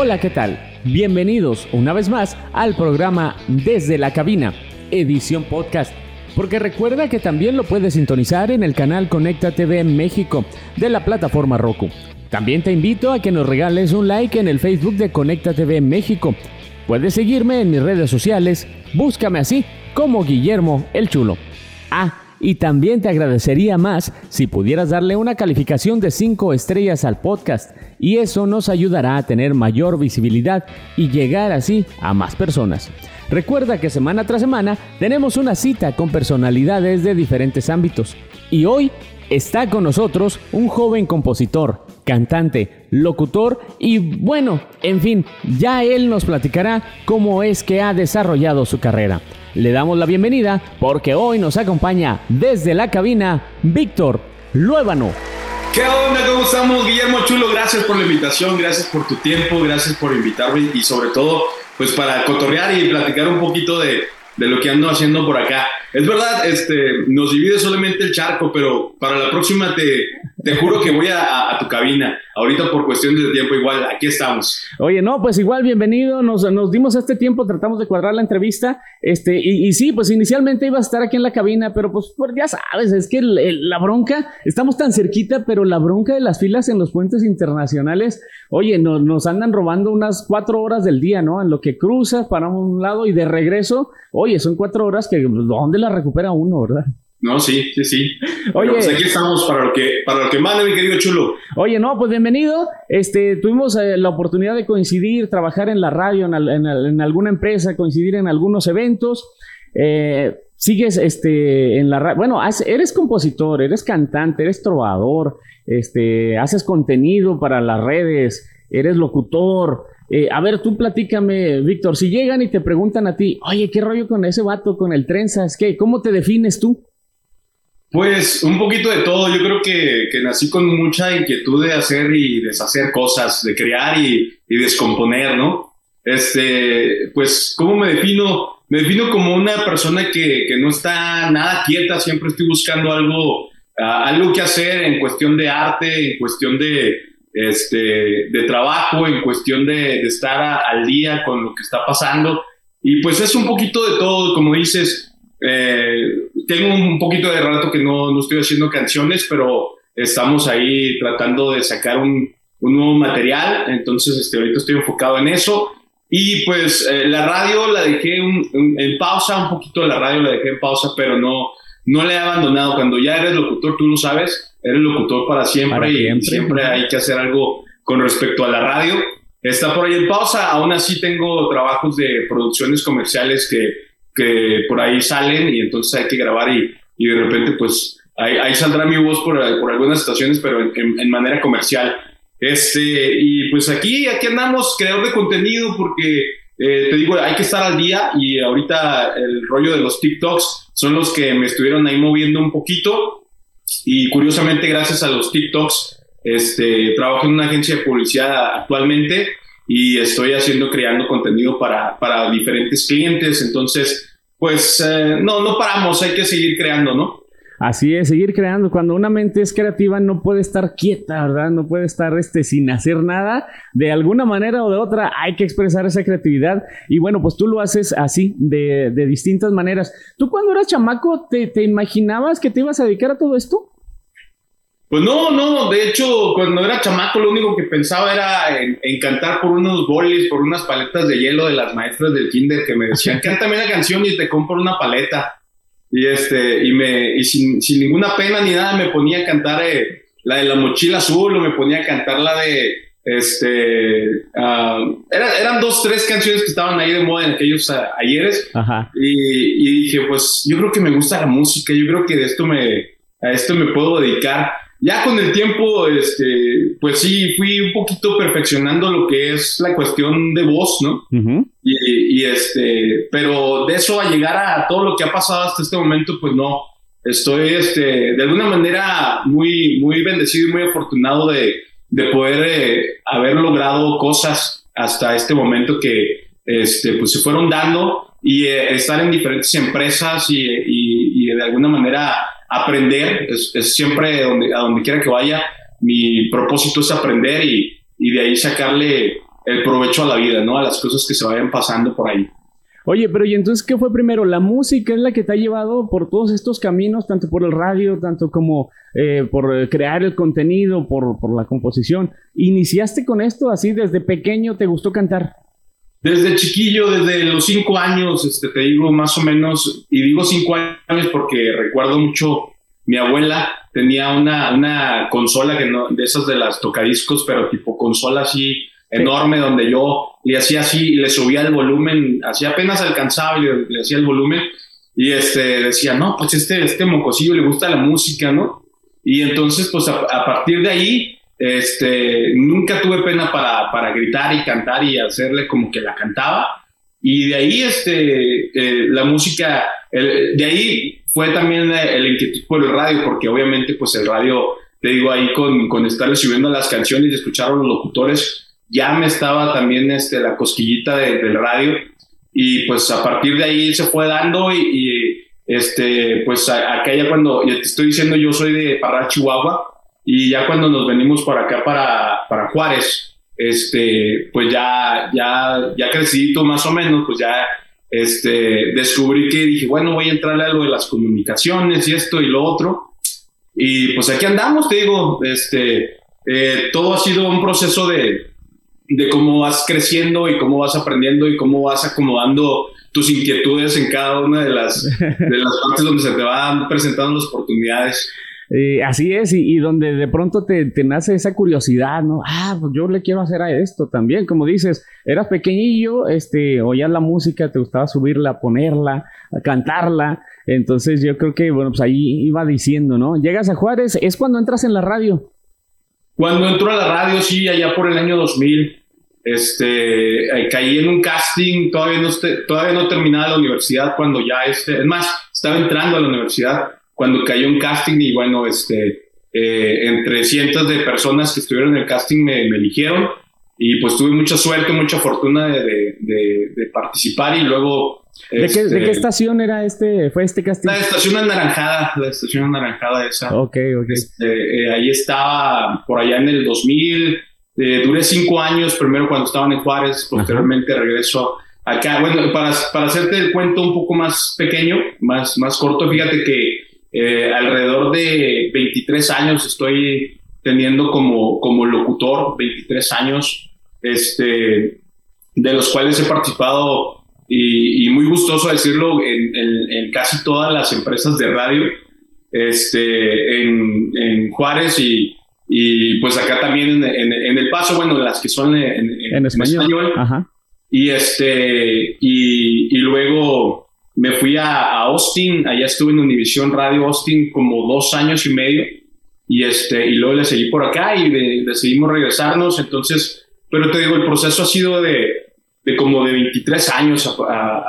Hola, ¿qué tal? Bienvenidos una vez más al programa Desde la Cabina, edición podcast. Porque recuerda que también lo puedes sintonizar en el canal Conecta TV México de la plataforma Roku. También te invito a que nos regales un like en el Facebook de Conecta TV México. Puedes seguirme en mis redes sociales, búscame así como Guillermo el Chulo. Ah, y también te agradecería más si pudieras darle una calificación de 5 estrellas al podcast y eso nos ayudará a tener mayor visibilidad y llegar así a más personas. Recuerda que semana tras semana tenemos una cita con personalidades de diferentes ámbitos y hoy está con nosotros un joven compositor, cantante, locutor y bueno, en fin, ya él nos platicará cómo es que ha desarrollado su carrera. Le damos la bienvenida porque hoy nos acompaña desde la cabina Víctor Luébano. ¿Qué onda? ¿Cómo estamos? Guillermo Chulo, gracias por la invitación, gracias por tu tiempo, gracias por invitarme y sobre todo, pues para cotorrear y platicar un poquito de, de lo que ando haciendo por acá. Es verdad, este, nos divide solamente el charco, pero para la próxima te, te juro que voy a, tu cabina. Ahorita por cuestiones de tiempo igual, aquí estamos. Oye, no, pues igual, bienvenido. Nos, nos dimos este tiempo, tratamos de cuadrar la entrevista. Este, y, y, sí, pues inicialmente iba a estar aquí en la cabina, pero pues, pues ya sabes, es que la bronca, estamos tan cerquita, pero la bronca de las filas en los puentes internacionales, oye, no, nos andan robando unas cuatro horas del día, ¿no? En lo que cruza para un lado y de regreso, oye, son cuatro horas que, ¿dónde la recupera uno, verdad? No, sí, sí, sí. Oye, pues aquí estamos para lo que, para lo que manda, mi querido chulo. Oye, no, pues bienvenido. Este, tuvimos eh, la oportunidad de coincidir, trabajar en la radio, en, en, en alguna empresa, coincidir en algunos eventos. Eh, sigues este, en la radio. Bueno, eres compositor, eres cantante, eres trovador, este, haces contenido para las redes, eres locutor. Eh, a ver, tú platícame, Víctor, si llegan y te preguntan a ti, oye, ¿qué rollo con ese vato, con el trenzas? ¿Qué? ¿Cómo te defines tú? Pues un poquito de todo. Yo creo que, que, nací con mucha inquietud de hacer y deshacer cosas, de crear y, y, descomponer, ¿no? Este, pues, ¿cómo me defino? Me defino como una persona que, que no está nada quieta, siempre estoy buscando algo, uh, algo que hacer en cuestión de arte, en cuestión de, este, de trabajo, en cuestión de, estar al día con lo que está pasando. Y pues es un poquito de todo, como dices, eh, tengo un poquito de rato que no, no, estoy haciendo canciones, pero estamos ahí tratando de sacar un, un nuevo material, entonces este, ahorita estoy enfocado en eso. Y pues eh, la radio la dejé un, un, en pausa, un poquito la radio la dejé en pausa, pero no, no la he abandonado. Cuando ya eres locutor, tú lo sabes, eres locutor para siempre, para siempre. y siempre hay que hacer algo con respecto a la radio. Está por ahí en pausa, aún así tengo trabajos de producciones comerciales que, que por ahí salen y entonces hay que grabar y, y de repente pues ahí, ahí, saldrá mi voz por, por algunas estaciones, pero en, en, manera comercial. Este, y pues aquí, aquí andamos, creador de contenido, porque eh, te digo, hay que estar al día y ahorita el rollo de los TikToks son los que me estuvieron ahí moviendo un poquito y curiosamente gracias a los TikToks este, trabajo en una agencia de publicidad actualmente y estoy haciendo, creando contenido para, para diferentes clientes. Entonces, pues eh, no, no paramos, hay que seguir creando, ¿no? Así es, seguir creando. Cuando una mente es creativa no puede estar quieta, ¿verdad? No puede estar este, sin hacer nada. De alguna manera o de otra hay que expresar esa creatividad. Y bueno, pues tú lo haces así, de, de distintas maneras. ¿Tú cuando eras chamaco te, te imaginabas que te ibas a dedicar a todo esto? Pues no, no, de hecho, cuando era chamaco lo único que pensaba era en, en, cantar por unos bolis, por unas paletas de hielo de las maestras del kinder que me decían, cántame la canción y te compro una paleta. Y este, y me, y sin, sin ninguna pena ni nada me ponía a cantar eh, la de la mochila azul o me ponía a cantar la de, este, uh, era, eran dos, tres canciones que estaban ahí de moda en aquellos uh, ayeres. Ajá. Y, y dije, pues yo creo que me gusta la música, yo creo que de esto me, a esto me puedo dedicar ya con el tiempo, este, pues sí, fui un poquito perfeccionando lo que es la cuestión de voz, ¿no? Uh -huh. y, y, este, pero de eso a llegar a todo lo que ha pasado hasta este momento, pues no. Estoy, este, de alguna manera muy, muy bendecido y muy afortunado de, de poder eh, haber logrado cosas hasta este momento que, este, pues se fueron dando y eh, estar en diferentes empresas y, y, y de alguna manera aprender, es, siempre donde, a donde quiera que vaya, mi propósito es aprender y, y de ahí sacarle el provecho a la vida, ¿no? A las cosas que se vayan pasando por ahí. Oye, pero ¿y entonces qué fue primero? ¿La música es la que te ha llevado por todos estos caminos, tanto por el radio, tanto como eh, por crear el contenido, por, por la composición? ¿Iniciaste con esto así desde pequeño? ¿Te gustó cantar? Desde chiquillo, desde los cinco años, este, te digo más o menos, y digo cinco años porque recuerdo mucho, mi abuela tenía una, una consola que no, de esas de las tocadiscos, pero tipo consola así enorme donde yo le hacía así le subía el volumen, así apenas alcanzaba y le, hacía el volumen y este decía, no, pues este, este mocosillo le gusta la música, ¿no? Y entonces, pues a, partir de ahí, este, nunca tuve pena para, para, gritar y cantar y hacerle como que la cantaba. Y de ahí, este, eh, la música, de ahí fue también el inquietud por el radio, porque obviamente, pues el radio, te digo, ahí con, con estarle subiendo las canciones y escuchar a los locutores, ya me estaba también este, la cosquillita del radio y pues a partir de ahí se fue dando y, este, pues acá ya cuando, ya te estoy diciendo, yo soy de Parral, Chihuahua y ya cuando nos venimos para acá, para, para Juárez, este, pues ya, ya, ya crecidito más o menos, pues ya este, descubrí que dije, bueno, voy a entrarle a lo de las comunicaciones y esto y lo otro. Y pues aquí andamos, te digo, este, eh, todo ha sido un proceso de, de cómo vas creciendo y cómo vas aprendiendo y cómo vas acomodando tus inquietudes en cada una de las, de las partes donde se te van presentando las oportunidades. Eh, así es, y, donde de pronto te, nace esa curiosidad, ¿no? Ah, pues yo le quiero hacer a esto también, como dices, eras pequeñillo, este, oías la música, te gustaba subirla, ponerla, cantarla, entonces yo creo que, bueno, pues ahí iba diciendo, ¿no? Llegas a Juárez, es cuando entras en la radio. Cuando entró a la radio, sí, allá por el año 2000, este, eh, caí en un casting, todavía no, todavía no terminaba la universidad cuando ya, este, es más, estaba entrando a la universidad cuando cayó un casting y bueno, este, eh, entre cientos de personas que estuvieron en el casting me, me eligieron y pues tuve mucha suerte, mucha fortuna de, de, de participar y luego ¿De, qué, ¿De, qué, este, estación era este, fue este casting? La estación anaranjada, la estación anaranjada esa. Ok, ok. Este, eh, ahí estaba por allá en el 2000, eh, duré cinco años, primero cuando estaban en Juárez, posteriormente regreso acá. Bueno, para, para hacerte el cuento un poco más pequeño, más, más corto, fíjate que eh, alrededor de 23 años estoy teniendo como, como locutor, 23 años, este, de los cuales he participado y, muy gustoso decirlo en, casi todas las empresas de radio, este, en, Juárez y, y, pues acá también en, El Paso, bueno, las que son en, español. Y, este, y, y, luego me fui a, Austin, allá estuve en Univisión Radio Austin como dos años y medio. Y, este, y luego le seguí por acá y decidimos regresarnos. Entonces, pero te digo, el proceso ha sido de, de como de 23 años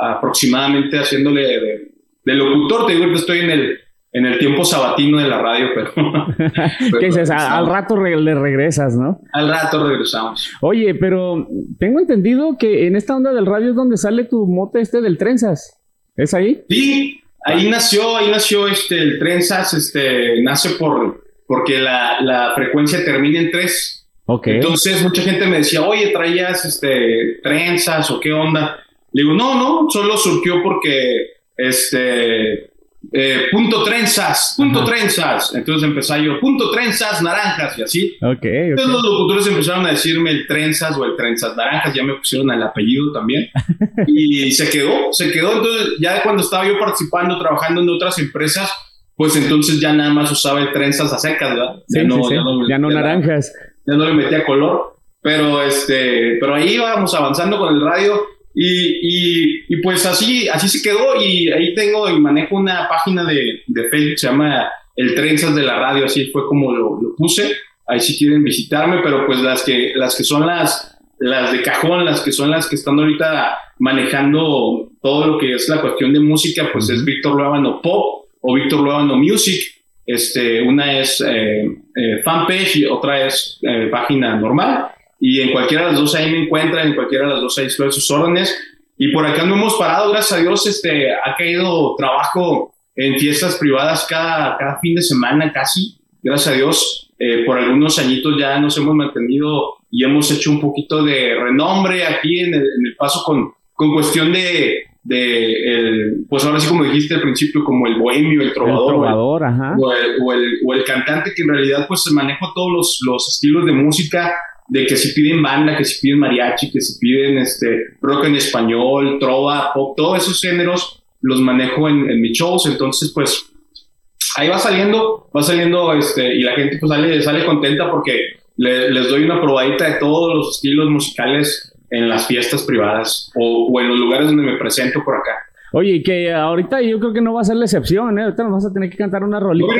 aproximadamente haciéndole de, locutor. Te digo que estoy en el, en el tiempo sabatino de la radio, pero... ¿Qué dices? Al rato le regresas, ¿no? Al rato regresamos. Oye, pero tengo entendido que en esta onda del radio es donde sale tu mote este del Trenzas. ¿Es ahí? Sí, ahí nació, ahí nació este, el Trenzas, este, nace por, porque la, la frecuencia termina en 3 entonces mucha gente me decía, oye, traías este, trenzas o qué onda. Le digo, no, no, solo surgió porque, este, eh, punto trenzas, punto trenzas. Entonces empecé yo, punto trenzas, naranjas y así. Okay, Entonces los locutores empezaron a decirme el trenzas o el trenzas naranjas, ya me pusieron el apellido también. y se quedó, se quedó. Entonces ya cuando estaba yo participando, trabajando en otras empresas, pues entonces ya nada más usaba el trenzas a secas, ¿verdad? ya, no, ya no naranjas ya no le metía color, pero, este, pero ahí íbamos avanzando con el radio y, y, pues así, así se quedó y ahí tengo y manejo una página de, de Facebook, se llama El Trenzas de la Radio, así fue como lo, lo, puse, ahí si quieren visitarme, pero pues las que, las que son las, las de cajón, las que son las que están ahorita manejando todo lo que es la cuestión de música, pues es Víctor Luevano Pop o Víctor Luevano Music. Este, una es eh, eh, fanpage y otra es eh, página normal. Y en cualquiera de las dos ahí me encuentran, en cualquiera de las dos ahí estoy sus órdenes. Y por acá no hemos parado, gracias a Dios, este, ha caído trabajo en fiestas privadas cada, cada fin de semana casi. gracias a Dios. Eh, por algunos añitos ya nos hemos mantenido y hemos hecho un poquito de renombre aquí en el, en el paso con, con cuestión de, de el, pues ahora sí como dijiste al principio, como el bohemio, el trovador, el trovador ajá. O, el, o, el, o, el, cantante que en realidad pues se maneja todos los, los estilos de música, de que si piden banda, que si piden mariachi, que si piden este, rock en español, trova, pop, todos esos géneros los manejo en, en mis shows, entonces pues ahí va saliendo, va saliendo este, y la gente pues sale, sale contenta porque le, les doy una probadita de todos los estilos musicales en las fiestas privadas o, o, en los lugares donde me presento por acá. Oye, que ahorita yo creo que no va a ser la excepción, ¿eh? Ahorita nos vas a tener que cantar una rolita.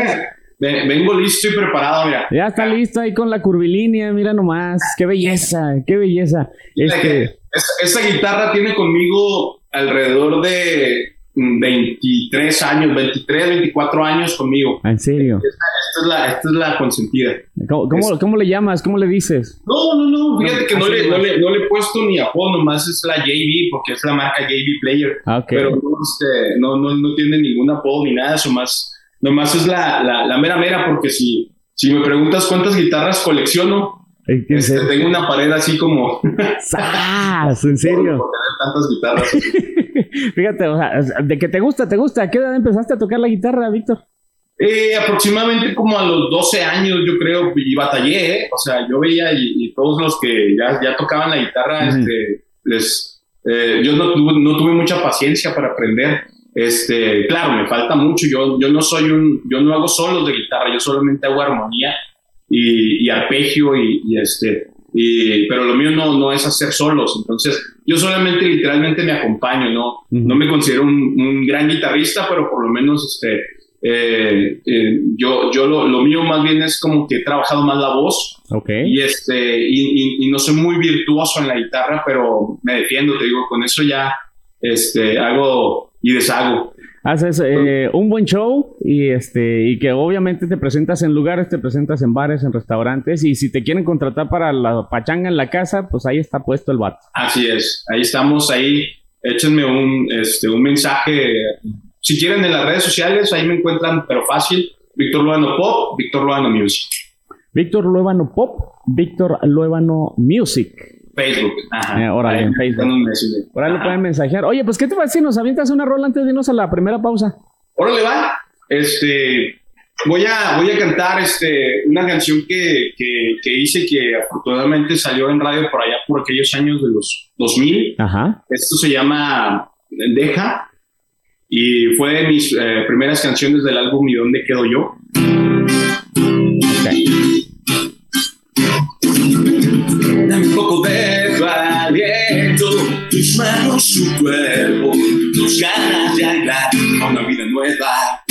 Vengo listo y preparado, mira. Ya está listo ahí con la curvilínea, mira nomás. Qué belleza, qué belleza. Este... Esta, esta guitarra tiene conmigo alrededor de 23 años, 23, 24 años conmigo. ¿En serio? Esta, esta, es, la, esta es la consentida. ¿Cómo, cómo, ¿Cómo, le llamas? ¿Cómo le dices? No, no, no, fíjate que no le, no, le, no le, he puesto ni apodo, nomás es la JB, porque es la marca JB Player. Ah, okay. Pero no, este, no, no, no tiene ningún apodo ni nada, eso más, nomás es la, la, la mera mera, porque si, si me preguntas cuántas guitarras colecciono, este, tengo una pared así como. ¡Sas! ¿En serio? Por, por tener tantas guitarras. Fíjate, o sea, de que te gusta, te gusta. ¿A qué edad empezaste a tocar la guitarra, Víctor? Eh, aproximadamente como a los 12 años, yo creo, y batallé, ¿eh? O sea, yo veía y, y todos los que ya, ya tocaban la guitarra, uh -huh. este, les, eh, yo no, no tuve mucha paciencia para aprender. Este, claro, me falta mucho. Yo, yo no soy un, yo no hago solos de guitarra, yo solamente hago armonía y, y arpegio y, y, este, y, pero lo mío no, no es hacer solos, entonces yo solamente literalmente me acompaño, no, uh -huh. no me considero un, un, gran guitarrista, pero por lo menos este, eh, eh, yo, yo lo, lo, mío más bien es como que he trabajado más la voz okay. y, este, y, y, no soy muy virtuoso en la guitarra, pero me defiendo, te digo, con eso ya este, hago y deshago haces eh, un buen show y este y que obviamente te presentas en lugares, te presentas en bares, en restaurantes y si te quieren contratar para la pachanga en la casa, pues ahí está puesto el vato. Así es, ahí estamos, ahí échenme un, este, un mensaje, si quieren en las redes sociales, ahí me encuentran, pero fácil, Víctor Luevano Pop, Víctor Luevano Music. Víctor Luevano Pop, Víctor Luevano Music. Facebook. Ajá. Eh, órale, en Facebook. Ahí lo pueden mensajear. Oye, pues, ¿qué te parece si nos avientas una rola antes de irnos a la primera pausa? Órale, va. Este, voy a, voy a cantar este, una canción que, que, que, hice que afortunadamente salió en radio por allá por aquellos años de los 2000. Ajá. Esto se llama Deja y fue de mis eh, primeras canciones del álbum ¿Y dónde quedo yo? Tu cuerpo, tus ganas de hablar a una vida nueva.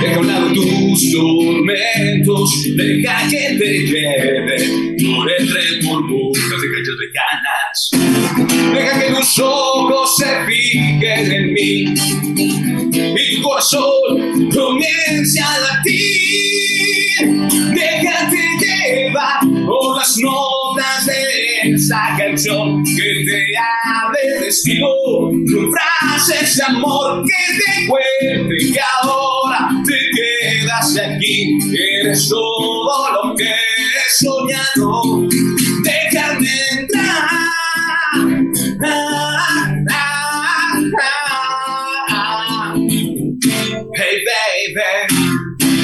Deja a un lado tus tormentos, deja que te lleve por entre burbujas de calles lejanas. Deja que tus ojos se fijen en mí y tu corazón comience a latir. Déjate llevar por las notas de esa canción que te hable de estilo, con frases de amor que te cuente que ahora te quedas aquí, eres todo lo que he soñado, déjame entrar.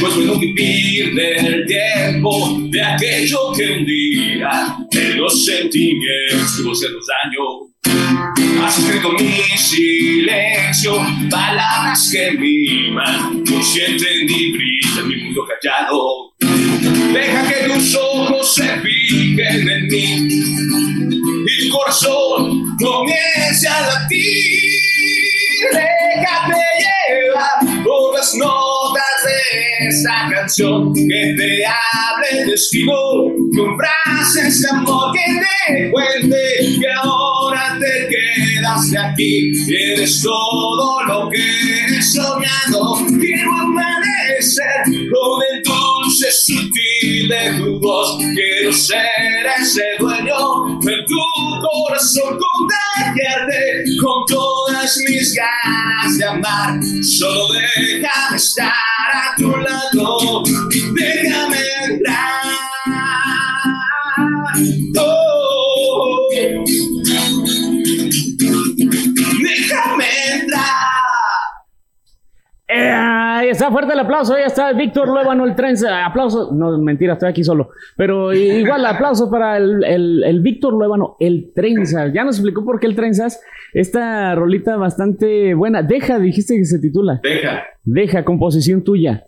Pues bueno vivir del tiempo de aquello que un día de los sentimientos de los años. Has escrito mi silencio palabras que miman consciente ni brilla mi mundo callado. Deja que tus ojos se fijen en que te hable de estilo con frases de amor que te cuente que ahora te quedas aquí eres todo lo que soñado quiero amanecer con el dulce sutil de tu voz. Quiero ser ese dueño de tu corazón contagiarte con todas mis ganas de amar. Solo déjame estar a tu lado déjame está fuerte el aplauso. Ya está Víctor Luevano, el trenza. Aplauso. No, mentira, estoy aquí solo. Pero igual, aplauso para el, el, Víctor Luevano, el trenza. Ya nos explicó por qué el trenzas. Esta rolita bastante buena. Deja, dijiste que se titula. Deja. Deja, composición tuya.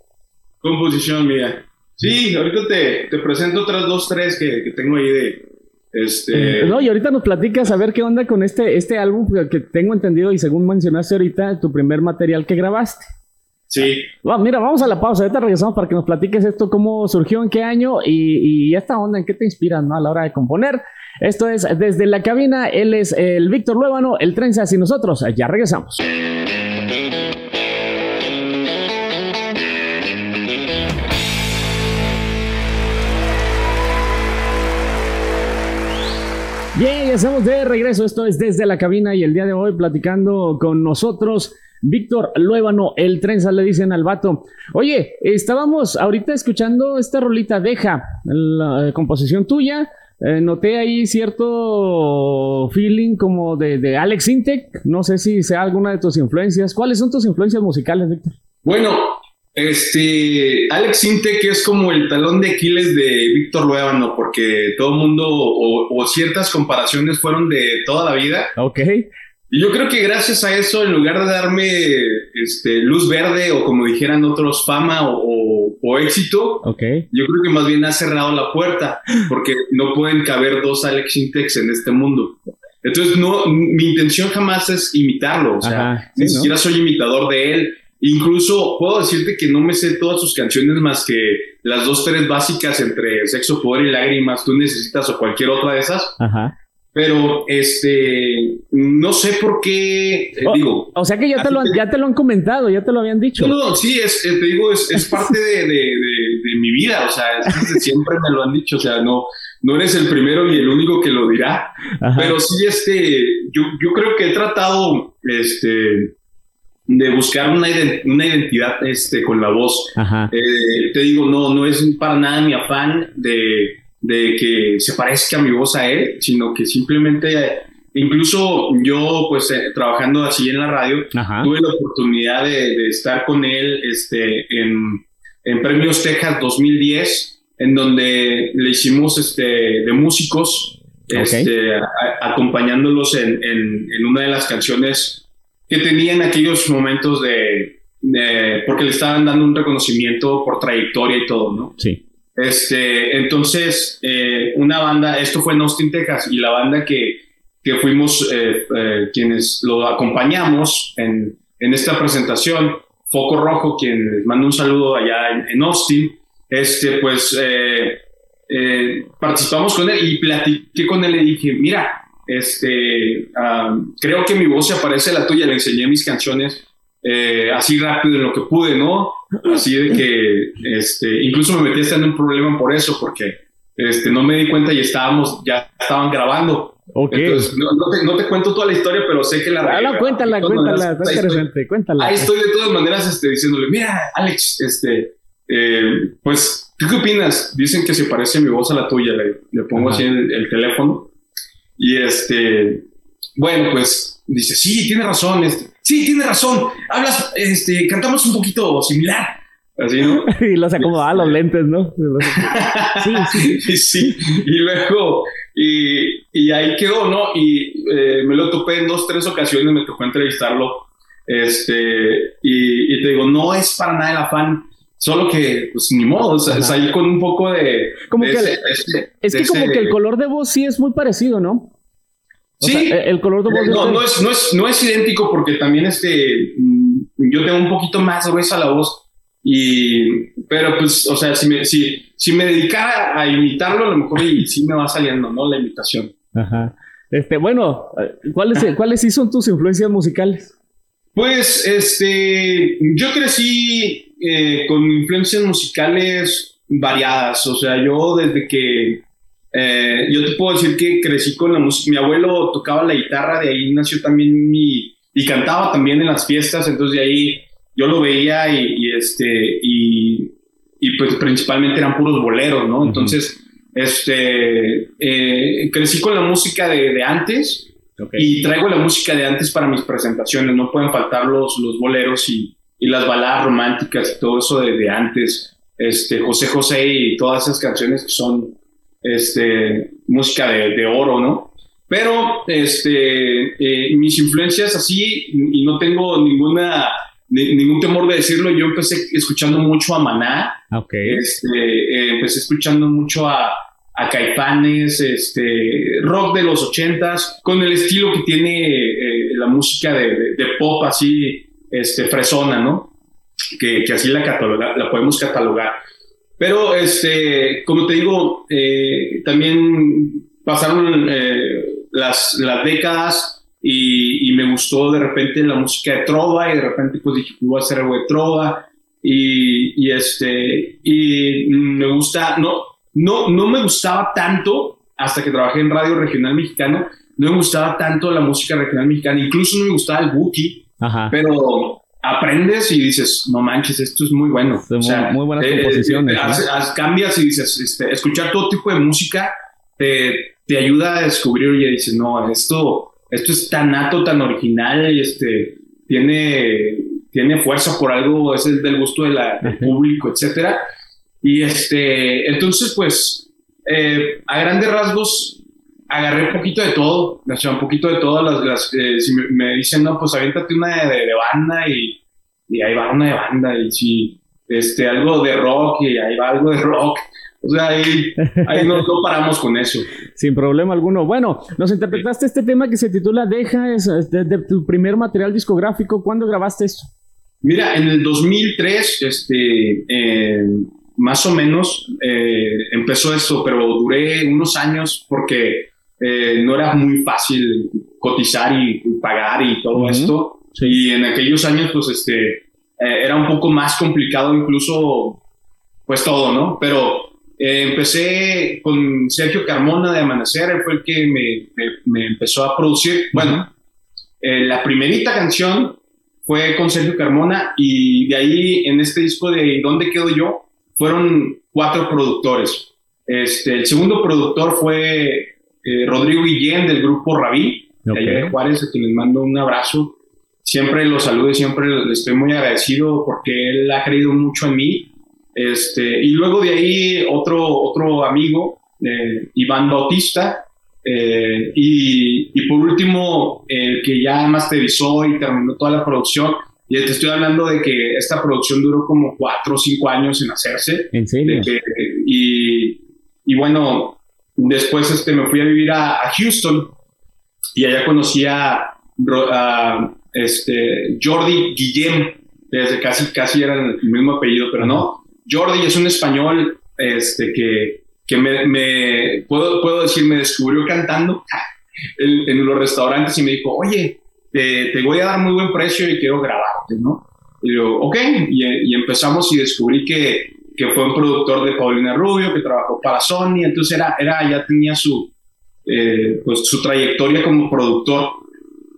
Composición mía. Sí, ahorita te, te presento otras dos, tres que, que tengo ahí de, este... Eh, no, y ahorita nos platicas a ver qué onda con este, este álbum que tengo entendido y según mencionaste ahorita, tu primer material que grabaste. Sí. mira, vamos a la pausa. Ahorita regresamos para que nos platiques esto, cómo surgió, en qué año y, esta onda, en qué te inspiras ¿no? a la hora de componer. Esto es desde la cabina. Él es el Víctor Luébano, el Trenzas y nosotros ya regresamos. Bien, ya estamos de regreso. Esto es desde la cabina y el día de hoy platicando con nosotros. Víctor Luébano, el trenza, le dicen al vato. Oye, estábamos ahorita escuchando esta rolita, deja la eh, composición tuya. Eh, noté ahí cierto feeling como de, de Alex Intec. No sé si sea alguna de tus influencias. ¿Cuáles son tus influencias musicales, Víctor? Bueno, este, Alex Intec es como el talón de Aquiles de Víctor Luevano, porque todo el mundo o, ciertas comparaciones fueron de toda la vida. Ok. Y yo creo que gracias a eso, en lugar de darme este, luz verde o como dijeran otros, fama o, o, éxito, okay. yo creo que más bien ha cerrado la puerta, porque no pueden caber dos Alex Intex en este mundo. Entonces, no, mi intención jamás es imitarlo, o sea, ni siquiera soy imitador de él Incluso puedo decirte que no me sé todas sus canciones más que las dos, tres básicas entre Sexo, Poder y Lágrimas, tú necesitas o cualquier otra de esas. Ajá. Pero, este, no sé por qué, eh, digo. O sea que ya te, lo ya te lo han comentado, ya te lo habían dicho. No, sí, es, eh, te digo, es, es parte de, de, de, mi vida, o sea, siempre me lo han dicho, o sea, no, no eres el primero ni el único que lo dirá. Pero sí, este, yo, yo creo que he tratado, este, de buscar una, una identidad este, con la voz. Eh, te digo, no, no es para nada mi afán de, de, que se parezca mi voz a él, sino que simplemente, incluso yo, pues eh, trabajando así en la radio, tuve la oportunidad de, estar con él este, en, en, Premios Texas 2010, en donde le hicimos este, de músicos, este, acompañándolos en, en, en una de las canciones que tenía en aquellos momentos de, porque le estaban dando un reconocimiento por trayectoria y todo, ¿no? Sí. Este, entonces, eh, una banda, esto fue en Austin, Texas, y la banda que, que fuimos eh, eh, quienes lo acompañamos en, en, esta presentación, Foco Rojo, quien les mando un saludo allá en, Austin, este, pues participamos con él y platiqué con él y dije, mira, este, creo que mi voz se parece a la tuya, le enseñé mis canciones eh, así rápido en lo que pude, ¿no? Así de que, este, incluso me metí hasta en un problema por eso, porque este, no me di cuenta y estábamos, ya estaban grabando. Entonces, no, te, cuento toda la historia, pero sé que la... Ah, no, cuéntala, cuéntala, está interesante, cuéntala. Ahí estoy de todas maneras este, diciéndole, mira, Alex, este, eh, pues, ¿tú qué opinas? Dicen que se parece mi voz a la tuya, le, pongo así el, el teléfono y este, bueno, pues dice, sí, tiene razón, este, sí, tiene razón, hablas, este, cantamos un poquito similar. Así, ¿no? y los acomodaba los lentes, ¿no? sí, sí. sí. Y luego, y, y, ahí quedó, ¿no? Y eh, me lo topé en dos, tres ocasiones, me tocó entrevistarlo. Este, y, y te digo, no es para nada el afán Solo que, pues ni modo, o sea, salí con un poco de. Como que es que como que el color de voz sí es muy parecido, ¿no? sí. el color de voz. No, no, es, no, es, no es idéntico porque también este. Mm, yo tengo un poquito más gruesa la voz. Y. Pero pues, o sea, si me, si, si me dedicara a imitarlo, a lo mejor y, sí me va saliendo, ¿no? La imitación. Ajá. Este, bueno, ¿cuáles, ¿cuáles sí son tus influencias musicales? Pues, este, yo crecí eh, con influencias musicales variadas. O sea, yo desde que eh, yo te puedo decir que crecí con la música. Mi abuelo tocaba la guitarra, de ahí nació también mi. y cantaba también en las fiestas, entonces de ahí yo lo veía y, este. Y, y, pues principalmente eran puros boleros, ¿no? Entonces, este. Eh, crecí con la música de, de antes y traigo la música de antes para mis presentaciones. No pueden faltar los, los boleros y y las baladas románticas y todo eso de, de antes, este, José José y todas esas canciones que son este, música de, de oro, ¿no? Pero este, eh, mis influencias así, y no tengo ninguna, ningún temor de decirlo, yo empecé escuchando mucho a Maná, okay. este, eh, empecé escuchando mucho a, a Caipanes, este, rock de los ochentas, con el estilo que tiene eh, la música de, de, pop así, este, fresona, ¿no? Que, que así la, cataloga, la podemos catalogar. Pero, este, como te digo, eh, también pasaron eh, las, las décadas y, me gustó de repente la música de trova y de repente pues dije, voy a hacer algo de trova y, y, este, y me gusta, no, no, no me gustaba tanto hasta que trabajé en Radio Regional Mexicano, no me gustaba tanto la música regional mexicana, incluso no me gustaba el buki, pero aprendes y dices, no manches, esto es muy bueno. Muy, o sea, muy buenas eh, composiciones. Eh, ¿no? cambias y dices, este, escuchar todo tipo de música te, te ayuda a descubrir y dices, no, esto, esto es tan nato, tan original y este, tiene, tiene fuerza por algo, es el del gusto de la, del público, etcétera. Y este, entonces, pues, eh, a grandes rasgos, agarré un poquito de todo, o sea, un poquito de todas las, las eh, si me, me, dicen, no, pues aviéntate una de, de, de banda y, y, ahí va una de banda, y si, este, algo de rock y ahí va algo de rock. O sea, ahí, ahí no, no, paramos con eso. Sin problema alguno. Bueno, nos interpretaste este tema que se titula Deja, es de, de tu primer material discográfico. ¿Cuándo grabaste esto? Mira, en el 2003, este, eh, más o menos eh, empezó esto, pero duré unos años porque eh, no era muy fácil cotizar y, pagar y todo uh -huh. esto. Sí. Y en aquellos años, pues, este, eh, era un poco más complicado incluso, pues todo, ¿no? Pero eh, empecé con Sergio Carmona de Amanecer, él fue el que me, me, me empezó a producir. Bueno, eh, la primerita canción fue con Sergio Carmona y de ahí en este disco de ¿Dónde quedo yo? fueron cuatro productores. Este, el segundo productor fue eh, Rodrigo Guillén del grupo Rabí, okay. de allá de Juárez, a quien les mando un abrazo. Siempre los saludo y siempre le estoy muy agradecido porque él ha creído mucho en mí este, y luego de ahí otro, otro amigo, eh, Iván Bautista, eh, y, y, por último, el que ya masterizó y terminó toda la producción. Y te estoy hablando de que esta producción duró como cuatro o cinco años en hacerse. ¿En serio? Que, y, y, bueno, después este, me fui a vivir a, Houston y allá conocí a, este, Jordi Guillem, desde casi, casi eran el mismo apellido, pero no. Jordi es un español este, que, que me, puedo, puedo, decir, me descubrió cantando en, los restaurantes y me dijo, oye, te, te, voy a dar muy buen precio y quiero grabarte, ¿no? Y yo, ok, y empezamos y descubrí que, que, fue un productor de Paulina Rubio, que trabajó para Sony, entonces era, era ya tenía su, eh, pues, su trayectoria como productor.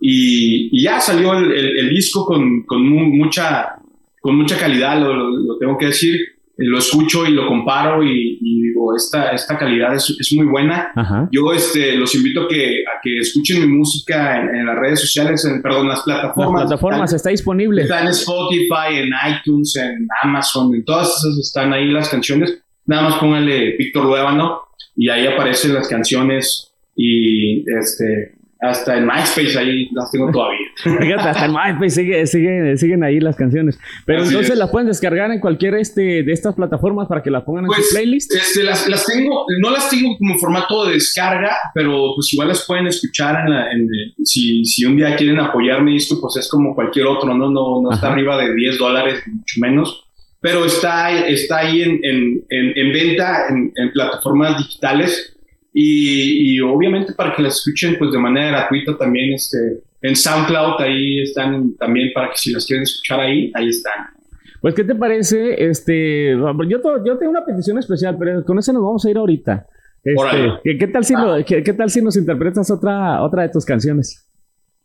Y, y ya salió el, el, el disco con, con, mucha, con mucha calidad, lo, lo, lo tengo que decir lo escucho y lo comparo y, y digo, esta, esta calidad es, es muy buena. Ajá. Yo este, los invito a que, a que escuchen mi música en, en las redes sociales, en, perdón, las plataformas. Las plataformas, está, está, disponible. Está en Spotify, en iTunes, en Amazon, en todas esas están ahí las canciones. Nada más póngale Víctor Luébano y ahí aparecen las canciones y este hasta en MySpace ahí las tengo todavía. Fíjate, hasta en MySpace sigue, sigue, siguen ahí las canciones. Pero Así entonces es. las pueden descargar en cualquier este, de estas plataformas para que las pongan pues, en su playlist. Este, las, las, tengo, no las tengo como formato de descarga, pero pues igual las pueden escuchar en, la, en si, si un día quieren apoyarme esto, pues es como cualquier otro, no, no, no está arriba de 10 dólares, mucho menos. Pero está, está ahí en, en, en, en venta en, en plataformas digitales y, y, obviamente para que las escuchen pues de manera gratuita también este, en SoundCloud, ahí están también para que si las quieren escuchar ahí, ahí están. Pues, ¿qué te parece? Este, yo, yo tengo una petición especial, pero con eso nos vamos a ir ahorita. Este, ¿qué, ¿qué, tal si ah. no, qué, qué, tal si nos interpretas otra, otra de tus canciones?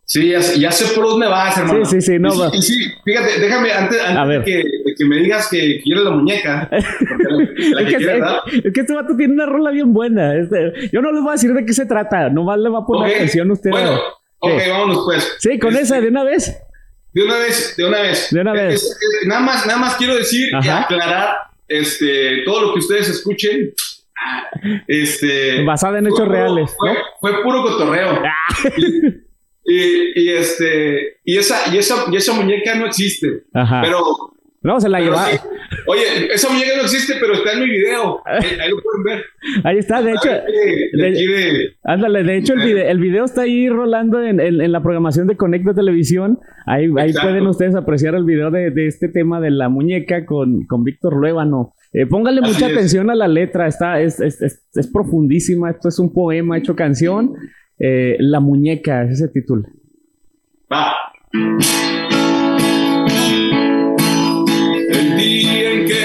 Sí, ya, ya sé por dónde vas, hermano. Sí, sí, sí. No, y, sí, y sí, fíjate, déjame, antes, antes de, que, de, que, me digas que quieres la muñeca. La, la que es, que, quieres, es, es, que este vato tiene una rola bien buena. Este, yo no les voy a decir de qué se trata. Nomás le va a poner okay. atención a usted. Bueno, ok, vámonos pues. Sí, con este, esa de una vez. de una vez, de una vez. De una vez. nada, más, nada más quiero decir y aclarar este, todo lo que ustedes escuchen. Este, Basada en hechos reales. Fue, puro cotorreo. Ah. Y, este, y esa, y esa, y esa muñeca no existe. Pero no, se la lleva. Oye, esa muñeca no existe, pero está en mi video. Ahí, lo pueden ver. Ahí está, de hecho. ándale, de hecho, el video, el video está ahí rolando en, en, la programación de Conecta Televisión. Ahí, ahí pueden ustedes apreciar el video de, de, este tema de la muñeca con, con Víctor Luébano. Eh, póngale mucha atención a la letra, está, es, es, es, profundísima. Esto es un poema hecho canción. Eh, la muñeca, es ese título. Va. el día en que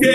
fíjate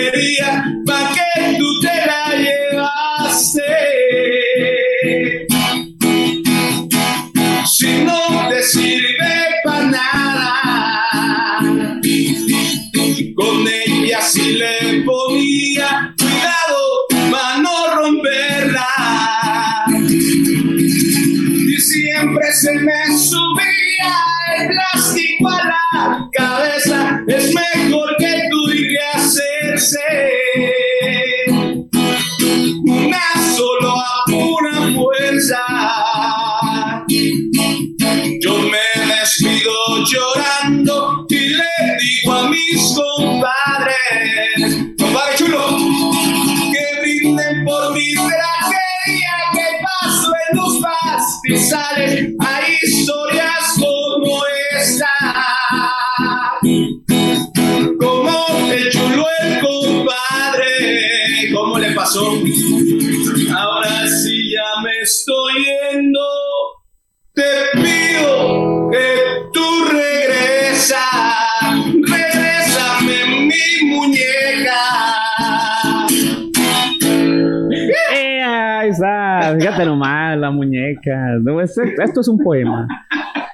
esto, es un poema.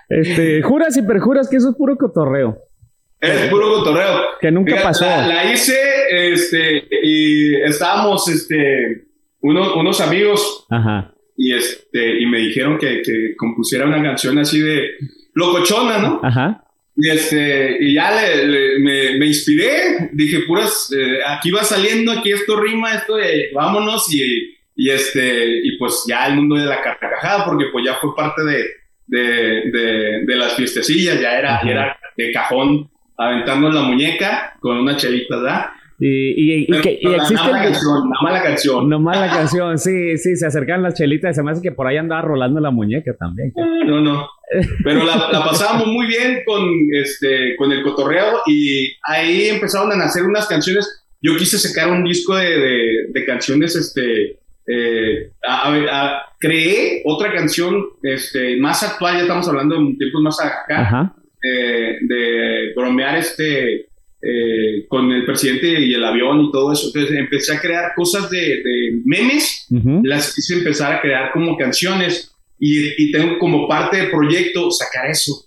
Este, juras y perjuras que eso es puro cotorreo. Es puro cotorreo. Que nunca pasó. La, hice, este, y estábamos, este, unos amigos. Ajá. Y este, y me dijeron que, compusiera una canción así de locochona, ¿no? Ajá. Y, este, y ya le, me, inspiré, dije, puras, eh, aquí va saliendo, aquí esto rima, esto de vámonos y y, este, y pues ya el mundo de la carcajada, porque pues ya fue parte de, de, de, las fiestecillas, ya era, era de cajón aventando la muñeca con una chelita, ¿verdad? Y, y, que, y existe. Mala canción, una mala canción. Mala canción, sí, sí, se acercan las chelitas y se me hace que por ahí andaba rolando la muñeca también. No, no. Pero la, la, pasábamos muy bien con, este, con el cotorreo y ahí empezaron a nacer unas canciones. Yo quise sacar un disco de, de, de canciones este, eh, a, creé otra canción este, más actual, ya estamos hablando de tiempos más acá, eh, de bromear este, eh, con el presidente y el avión y todo eso. Entonces empecé a crear cosas de, memes, las quise empezar a crear como canciones y, tengo como parte del proyecto sacar eso.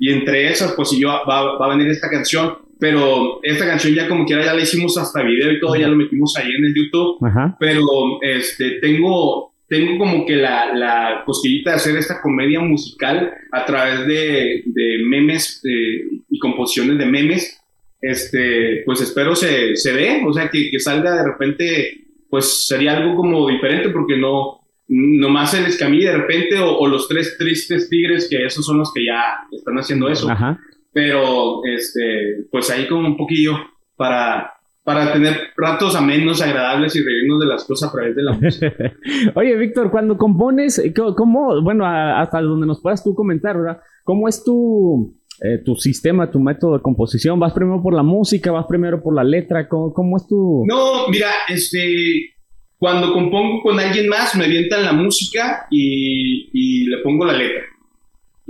Y entre esas, pues yo, va, va a venir esta canción pero esta canción ya como quiera ya la hicimos hasta video y todo, ya lo metimos ahí en el YouTube, pero este, tengo, tengo como que la, la cosquillita de hacer esta comedia musical a través de, de memes eh, y composiciones de memes, este, pues espero se, se dé, o sea, que, que, salga de repente, pues sería algo como diferente porque no, nomás el escamí de repente o, o, los tres tristes tigres, que esos son los que ya están haciendo eso. Ajá pero este, pues ahí como un poquillo para, para tener ratos a menos agradables y reírnos de las cosas a través de la música. Oye, Víctor, cuando compones, ¿cómo, bueno, hasta donde nos puedas tú comentar, ¿verdad? ¿Cómo es tu, eh, tu sistema, tu método de composición? ¿Vas primero por la música, vas primero por la letra? ¿Cómo, cómo es tu...? No, mira, este, cuando compongo con alguien más, me avientan la música y, le pongo la letra.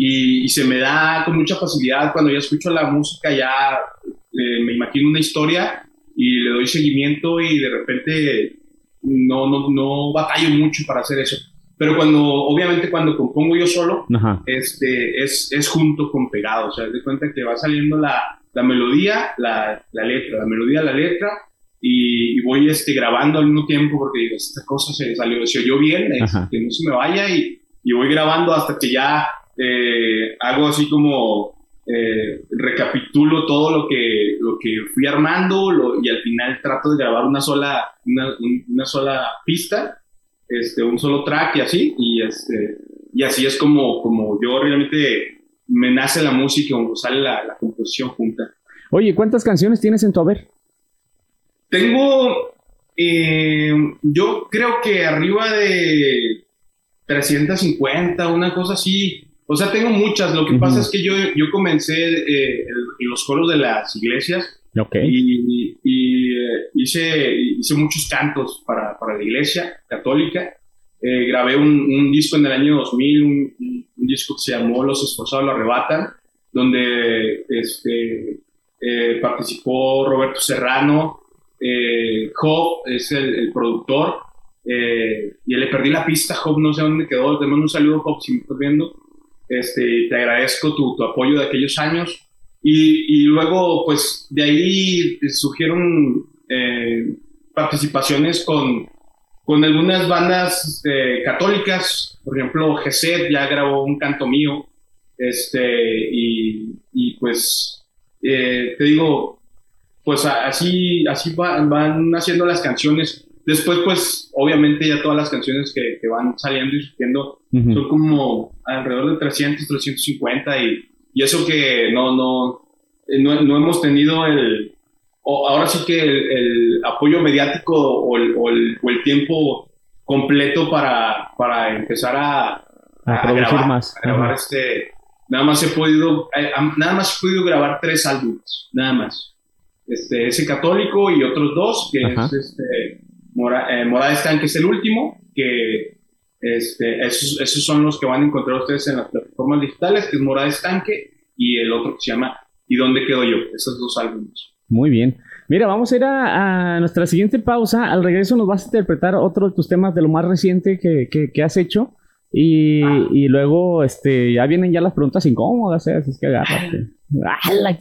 Y, se me da con mucha facilidad. Cuando ya escucho la música, ya eh, me imagino una historia y le doy seguimiento y de repente no, no, no batallo mucho para hacer eso. Pero cuando, obviamente cuando compongo yo solo, este, es, es junto con pegado, o sea, de cuenta que va saliendo la, la melodía, la, la, letra, la melodía, la letra, y, voy este, grabando al mismo tiempo porque digo, esta cosa se salió, se oyó bien, que no se me vaya, y, y, voy grabando hasta que ya eh, hago así como eh, recapitulo todo lo que, lo que fui armando y al final trato de grabar una sola, una, una, sola pista, este, un solo track y así, y, este, y así es como, como yo realmente me nace la música cuando sale la, la composición junta. Oye, ¿cuántas canciones tienes en tu haber? Tengo, eh, yo creo que arriba de 350, una cosa así, o sea, tengo muchas. Lo que pasa es que yo, yo comencé eh, en los coros de las iglesias. Y, eh, hice, hice muchos cantos para, para la iglesia católica. Eh, grabé un, disco en el año 2000, un, disco que se llamó Los esforzados lo arrebatan, donde este, participó Roberto Serrano, Job es el, el productor, y le perdí la pista, Job no sé dónde quedó, te mando un saludo Job si me estás viendo. Este, te agradezco tu, tu apoyo de aquellos años. Y, y, luego, pues, de ahí surgieron eh, participaciones con, con algunas bandas este, católicas. Por ejemplo, Gesed ya grabó un canto mío. Este, y, y pues, eh, te digo, pues así, así van haciendo las canciones Después, pues, obviamente ya todas las canciones que, van saliendo y surgiendo son como alrededor de 300, 350 y, y eso que no, no, no, no hemos tenido el, ahora sí que el, apoyo mediático o el, o el, tiempo completo para, para empezar a, a, grabar, más. grabar este, nada más he podido, eh, nada más he podido grabar tres álbumes, nada más. Este, ese católico y otros dos, que es este, Mora, eh, Estanque es el último, que este, esos, esos, son los que van a encontrar ustedes en las plataformas digitales, que es Morada Estanque, y el otro que se llama ¿Y dónde quedo yo? Esos dos álbumes. Muy bien. Mira, vamos a ir a, nuestra siguiente pausa. Al regreso nos vas a interpretar otro de tus temas de lo más reciente que, que, has hecho. Y, ah. y, luego este, ya vienen ya las preguntas incómodas, ¿eh? así es que agárrate. Ah, la,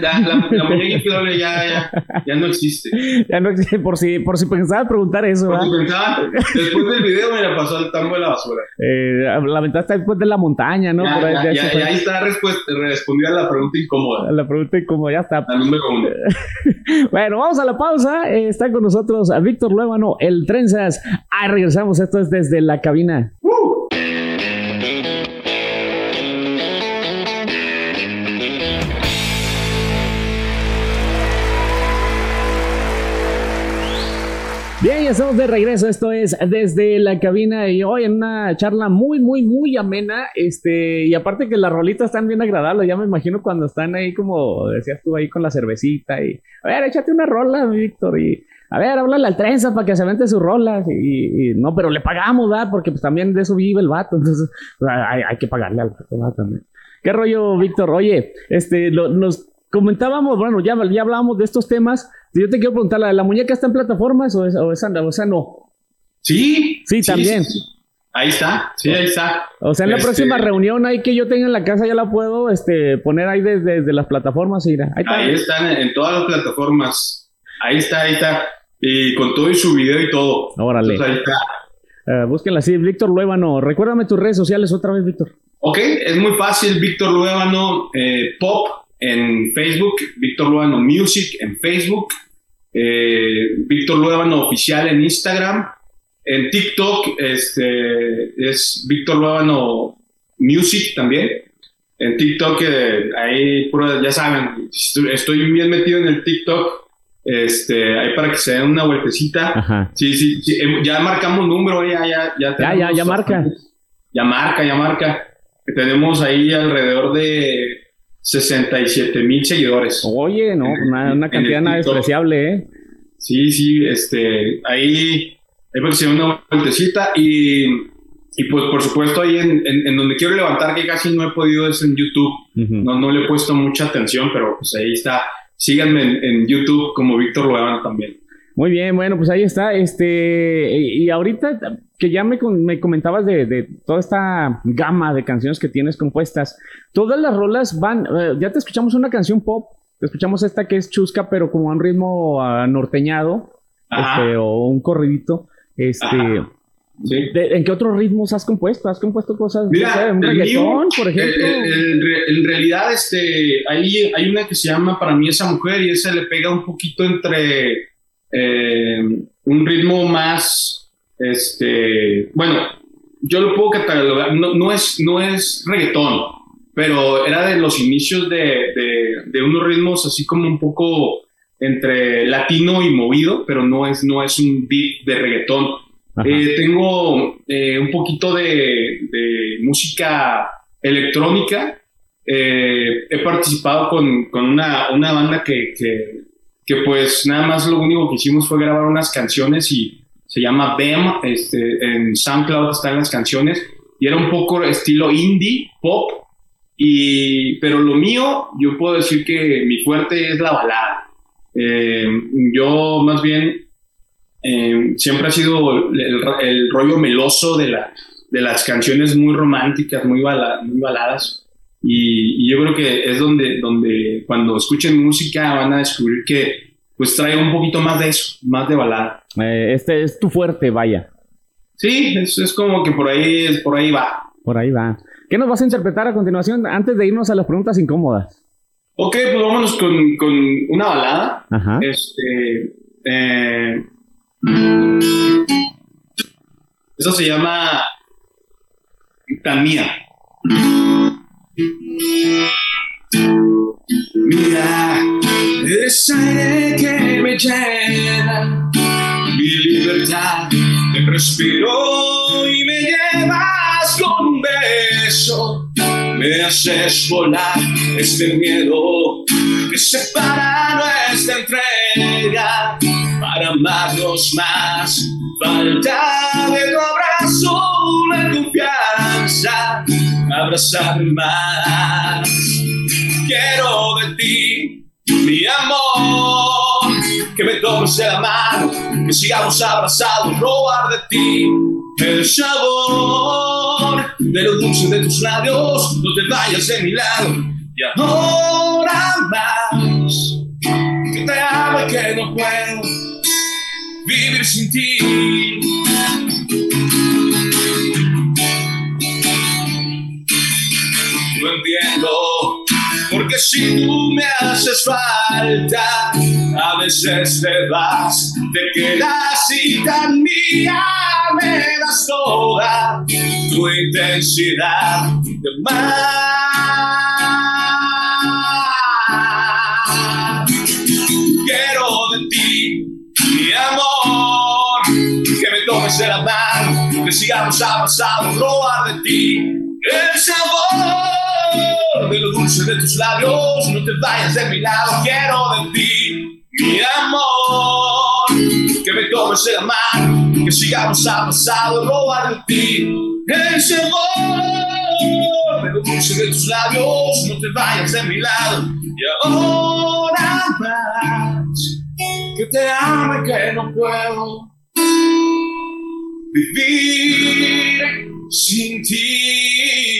la, la, muñeca inflable ya, ya, ya, no existe. Ya no existe, por si, por si pensaba preguntar eso. Por si pensaba, después del video me la pasó al tambo de la basura. Eh, la aventaste después de la montaña, ¿no? Ya, ahí, ya, ya, ahí está respondida la pregunta incómoda. La pregunta incómoda, ya está. La número uno. bueno, vamos a la pausa. Eh, está con nosotros a Víctor Luébano, el Trenzas. Ahí regresamos. Esto es desde la cabina. Bien, ya estamos de regreso. Esto es desde la cabina y hoy en una charla muy, muy, muy amena. Este, y aparte que las rolitas están bien agradables. Ya me imagino cuando están ahí, como decías tú, ahí con la cervecita y a ver, échate una rola, Víctor. Y a ver, háblale al trenza para que se vente sus rolas. Y, no, pero le pagamos, ¿verdad? Porque pues también de eso vive el vato. Entonces, pues, hay, que pagarle al vato también. ¿Qué rollo, Víctor? Oye, este, nos comentábamos, bueno, ya, ya hablábamos de estos temas. Yo te quiero preguntar, ¿la, la muñeca está en plataformas o, es, o, esa, no? Sí. Sí, también. ahí está, sí, ahí está. O sea, en la este próxima reunión ahí que yo tenga en la casa ya la puedo este, poner ahí desde, las plataformas. Ahí, ahí están en todas las plataformas. Ahí está, ahí está. Y con todo y su video y todo. Órale. ahí está. Uh, búsquenla así, Víctor Luébano. Recuérdame tus redes sociales otra vez, Víctor. Ok, es muy fácil, Víctor Luébano, eh, Pop en Facebook, Víctor Luébano Music en Facebook, eh, Víctor Luébano Oficial en Instagram, en TikTok este, es Víctor Luébano Music también. En TikTok, eh, ahí, ya saben, estoy bien metido en el TikTok. Este, ahí para que se den una vueltecita. Sí, sí, em, ya marcamos número, ya, ya, ya. Ya, ya, ya marca. Ya marca, ya marca. Tenemos ahí alrededor de 67 mil seguidores. Oye, no, una, cantidad nada despreciable, ¿eh? Sí, sí, este, ahí ahí que se una vueltecita y, y, pues por supuesto ahí en, en, donde quiero levantar que casi no he podido es en YouTube, no, no le he puesto mucha atención, pero pues ahí está, síganme en, YouTube como Víctor Luevano también. Muy bien, bueno, pues ahí está. Este, y ahorita que ya me, me comentabas de, de, toda esta gama de canciones que tienes compuestas, todas las rolas van, eh, ya te escuchamos una canción pop, te escuchamos esta que es chusca, pero como a un ritmo uh, norteñado, este, o un corridito. Este, ¿En qué otros ritmos has compuesto? ¿Has compuesto cosas? Mira, un reggaetón, por ejemplo. en realidad, este, hay, hay una que se llama Para mí esa mujer y esa le pega un poquito entre eh, un ritmo más, este, bueno, yo lo puedo catalogar, no, no, es, no es reggaetón, pero era de los inicios de, de, unos ritmos así como un poco entre latino y movido, pero no es, no es un beat de reggaetón. Eh, tengo eh, un poquito de, de música electrónica. he participado con, con una, una, banda que, que, que pues nada más lo único que hicimos fue grabar unas canciones y se llama BEM, este, en SoundCloud están las canciones y era un poco estilo indie, pop, y, pero lo mío, yo puedo decir que mi fuerte es la balada. Eh, yo más bien eh, siempre ha sido el, rollo meloso de, la, de las canciones muy románticas, muy, muy baladas. Y, yo creo que es donde, donde cuando escuchen música van a descubrir que pues trae un poquito más de eso, más de balada. Eh, este es tu fuerte, vaya. Sí, es, es como que por ahí, por ahí va. Por ahí va. ¿Qué nos vas a interpretar a continuación antes de irnos a las preguntas incómodas? Ok, pues vámonos con, con una balada. Ajá. Este, eh, eso se llama Tania. Mira, eres aire que me llena, mi libertad te respiro y me llevas con un beso. Me haces volar este miedo que separa nuestra entrega para amarnos más. Falta de tu abrazo, la confianza abrazarme más. Quiero de ti, mi amor, que me tomes de la mano, que sigamos abrazados, robar de ti el sabor de lo dulce de tus labios, no te vayas de mi lado. Y ahora más, que te amo y que no puedo vivir sin ti. No entiendo. Porque si tú me haces falta, a veces te vas, te quedas y tan mía me das toda tu intensidad de más. Quiero de ti, mi amor, que me tomes de la mano, que sigamos avanzados, robar de ti el sabor de lo dulce de tus labios, no te vayas de mi lado, quiero de ti, mi amor, que me tomes de la mano, que sigamos a pasado, robar de ti, ese amor, de lo dulce de tus labios, no te vayas de mi lado, y ahora más, que te amo y que no puedo vivir sin ti.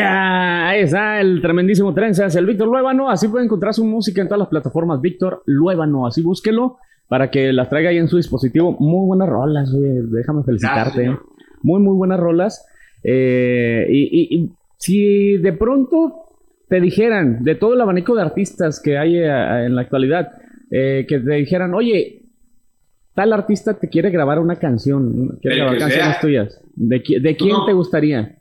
Ahí está el tremendísimo Trenzas, el Víctor Luébano. Así puede encontrar su música en todas las plataformas. Víctor Luébano, así búsquelo para que las traiga ahí en su dispositivo. Muy buenas rolas, déjame felicitarte. muy, muy buenas rolas. Eh, y, si de pronto te dijeran, de todo el abanico de artistas que hay eh, en la actualidad, eh, que te dijeran, oye, tal artista te quiere grabar una canción, quiere grabar canciones tuyas, ¿de, quién te gustaría?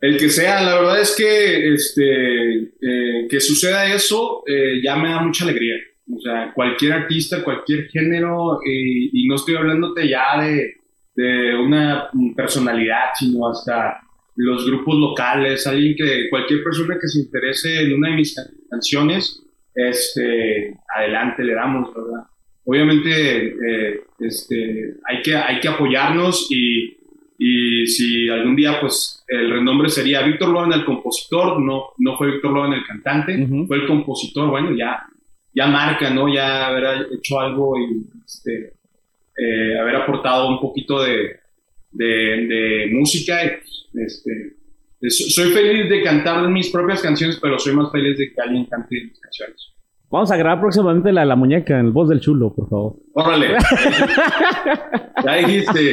El que sea, la verdad es que este, eh, que suceda eso eh, ya me da mucha alegría. O sea, cualquier artista, cualquier género, y no estoy hablándote ya de, de, una personalidad, sino hasta los grupos locales, alguien que, cualquier persona que se interese en una de mis canciones, este, adelante le damos, ¿verdad? Obviamente, eh, este, hay, que, hay que apoyarnos y, y, si algún día, pues, el renombre sería Víctor Logan el compositor, no, no fue Víctor Logan el cantante, fue el compositor, bueno, ya, ya marca, ¿no? Ya haber hecho algo y este, eh, haber aportado un poquito de, de, de música. Este, soy feliz de cantar mis propias canciones, pero soy más feliz de que alguien cante mis canciones. Vamos a grabar próximamente la, la muñeca, el voz del chulo, por favor. Órale. ya dijiste.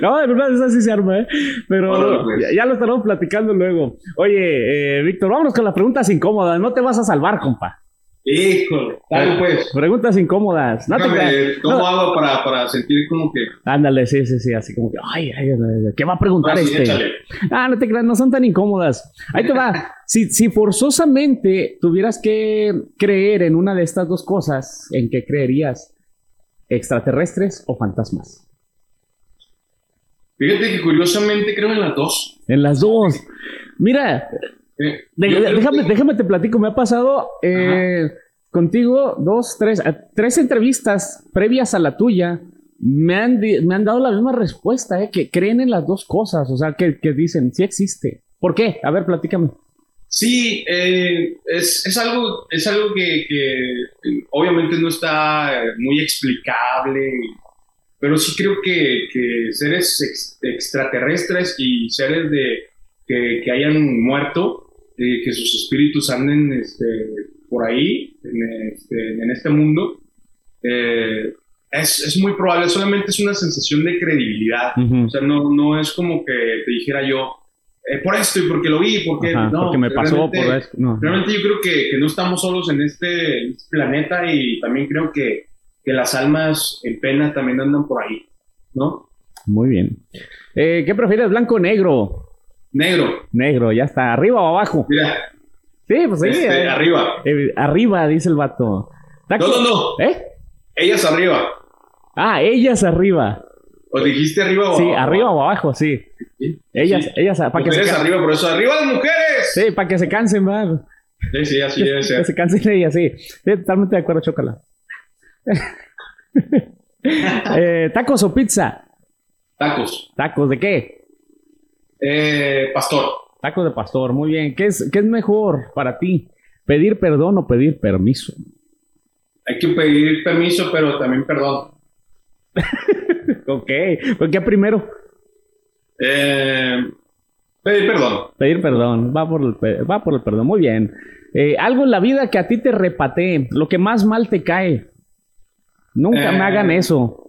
No, en de esas sí se arma, ¿eh? Pero pues. ya, lo estaremos platicando luego. Oye, eh, Víctor, vámonos con las preguntas incómodas. No te vas a salvar, compa. Híjole, dale pues. Preguntas incómodas. No ¿Cómo hago para, para, sentir como que. Ándale, sí, sí, sí, así como que, ay, ay, ¿qué va a preguntar ah, este? Ah, no te creas, no son tan incómodas. Ahí te va. si, si forzosamente tuvieras que creer en una de estas dos cosas, ¿en qué creerías? ¿Extraterrestres o fantasmas? Fíjate que curiosamente creo en las dos. En las dos. Mira, eh, déjame, déjame te platico, me ha pasado eh, contigo dos, tres, tres entrevistas previas a la tuya. Me han, me han dado la misma respuesta, eh, que creen en las dos cosas, o sea, que, que dicen, sí existe. ¿Por qué? A ver, platícame. Sí, es, es, algo, es algo que, obviamente no está muy explicable, pero sí creo que, que seres extraterrestres y seres de, que, que hayan muerto que sus espíritus anden este, por ahí, en este, en este mundo, eh, es, es, muy probable, solamente es una sensación de credibilidad. O sea, no, no es como que te dijera yo, eh, por esto y porque lo vi, porque no. Porque me pasó por esto. Realmente yo creo que, que, no estamos solos en este, planeta y también creo que, que, las almas en pena también andan por ahí, ¿no? Muy bien. Eh, ¿Qué prefieres, blanco o negro? Negro. Negro, ya está. ¿Arriba o abajo? Mira. Sí, pues sí. Este, arriba. Eh, arriba, dice el vato. No, no, no. ¿Eh? Ellas arriba. Ah, ellas arriba. ¿O dijiste arriba o abajo? Sí, arriba o abajo, sí. Ellas, ellas, para que se arriba, por eso, arriba las mujeres. Sí, para que se cansen más. Sí, sí, así debe ser. que se cansen ellas, sí. sí. Totalmente de acuerdo, chócala. eh, ¿Tacos o pizza? Tacos. ¿Tacos de qué? Eh, pastor. Tacos de pastor, muy bien. ¿Qué es, ¿Qué es mejor para ti? ¿Pedir perdón o pedir permiso? Hay que pedir permiso, pero también perdón. ok, ¿por qué primero? Eh, pedir perdón. Pedir perdón, va por el, va por el perdón, muy bien. Eh, algo en la vida que a ti te repatee, lo que más mal te cae. Nunca me hagan eso.